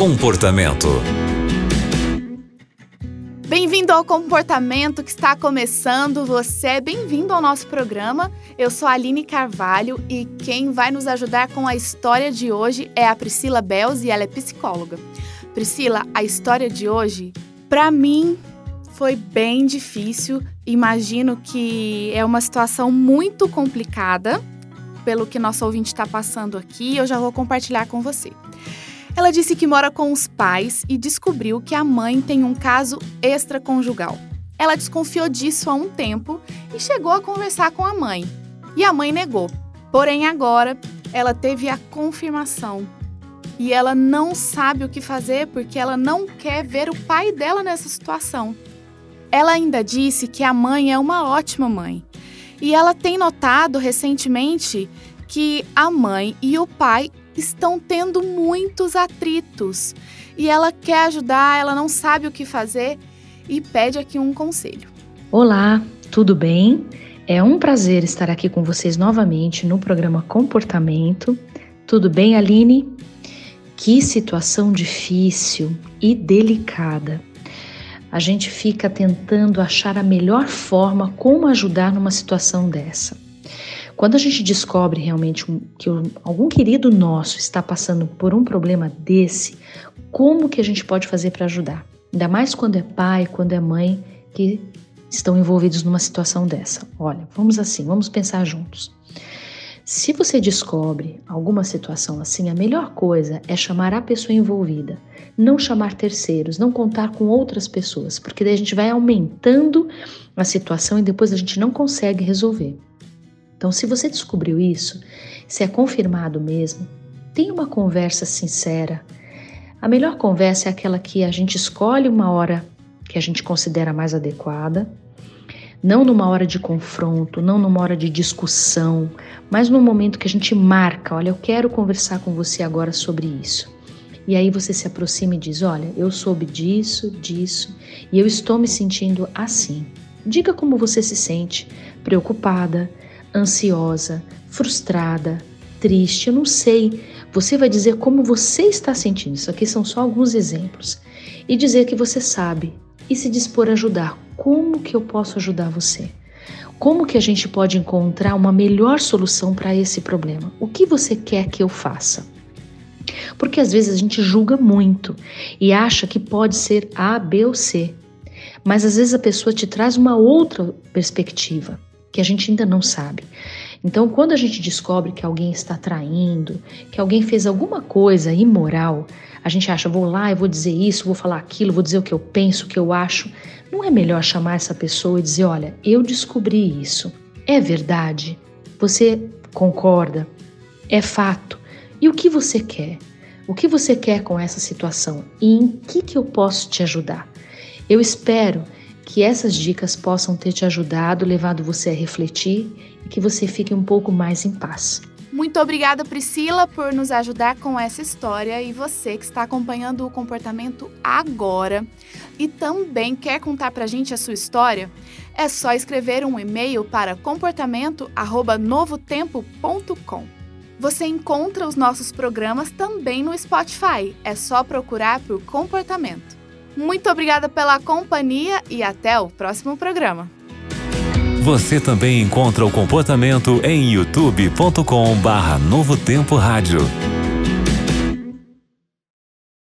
Comportamento. Bem-vindo ao comportamento que está começando. Você é bem-vindo ao nosso programa. Eu sou a Aline Carvalho e quem vai nos ajudar com a história de hoje é a Priscila Bells e ela é psicóloga. Priscila, a história de hoje, para mim, foi bem difícil. Imagino que é uma situação muito complicada pelo que nosso ouvinte está passando aqui. Eu já vou compartilhar com você. Ela disse que mora com os pais e descobriu que a mãe tem um caso extraconjugal. Ela desconfiou disso há um tempo e chegou a conversar com a mãe. E a mãe negou. Porém, agora ela teve a confirmação. E ela não sabe o que fazer porque ela não quer ver o pai dela nessa situação. Ela ainda disse que a mãe é uma ótima mãe. E ela tem notado recentemente que a mãe e o pai estão tendo muitos atritos e ela quer ajudar, ela não sabe o que fazer e pede aqui um conselho. Olá, tudo bem? É um prazer estar aqui com vocês novamente no programa Comportamento. Tudo bem, Aline? Que situação difícil e delicada. A gente fica tentando achar a melhor forma como ajudar numa situação dessa. Quando a gente descobre realmente que algum querido nosso está passando por um problema desse, como que a gente pode fazer para ajudar? Ainda mais quando é pai, quando é mãe que estão envolvidos numa situação dessa. Olha, vamos assim, vamos pensar juntos. Se você descobre alguma situação assim, a melhor coisa é chamar a pessoa envolvida, não chamar terceiros, não contar com outras pessoas, porque daí a gente vai aumentando a situação e depois a gente não consegue resolver. Então, se você descobriu isso, se é confirmado mesmo, tenha uma conversa sincera. A melhor conversa é aquela que a gente escolhe uma hora que a gente considera mais adequada, não numa hora de confronto, não numa hora de discussão, mas no momento que a gente marca, olha, eu quero conversar com você agora sobre isso. E aí você se aproxima e diz: Olha, eu soube disso, disso, e eu estou me sentindo assim. Diga como você se sente, preocupada, ansiosa, frustrada, triste, eu não sei. Você vai dizer como você está sentindo. Isso aqui são só alguns exemplos. E dizer que você sabe e se dispor a ajudar. Como que eu posso ajudar você? Como que a gente pode encontrar uma melhor solução para esse problema? O que você quer que eu faça? Porque às vezes a gente julga muito e acha que pode ser A, B ou C. Mas às vezes a pessoa te traz uma outra perspectiva que a gente ainda não sabe. Então, quando a gente descobre que alguém está traindo, que alguém fez alguma coisa imoral, a gente acha, vou lá, eu vou dizer isso, vou falar aquilo, vou dizer o que eu penso, o que eu acho. Não é melhor chamar essa pessoa e dizer, olha, eu descobri isso. É verdade? Você concorda? É fato? E o que você quer? O que você quer com essa situação? E em que, que eu posso te ajudar? Eu espero que essas dicas possam ter te ajudado, levado você a refletir e que você fique um pouco mais em paz. Muito obrigada, Priscila, por nos ajudar com essa história e você que está acompanhando o comportamento agora e também quer contar pra gente a sua história, é só escrever um e-mail para comportamento@novotempo.com. Você encontra os nossos programas também no Spotify. É só procurar por comportamento. Muito obrigada pela companhia e até o próximo programa. Você também encontra o comportamento em youtube.com/barra Novo Tempo Rádio.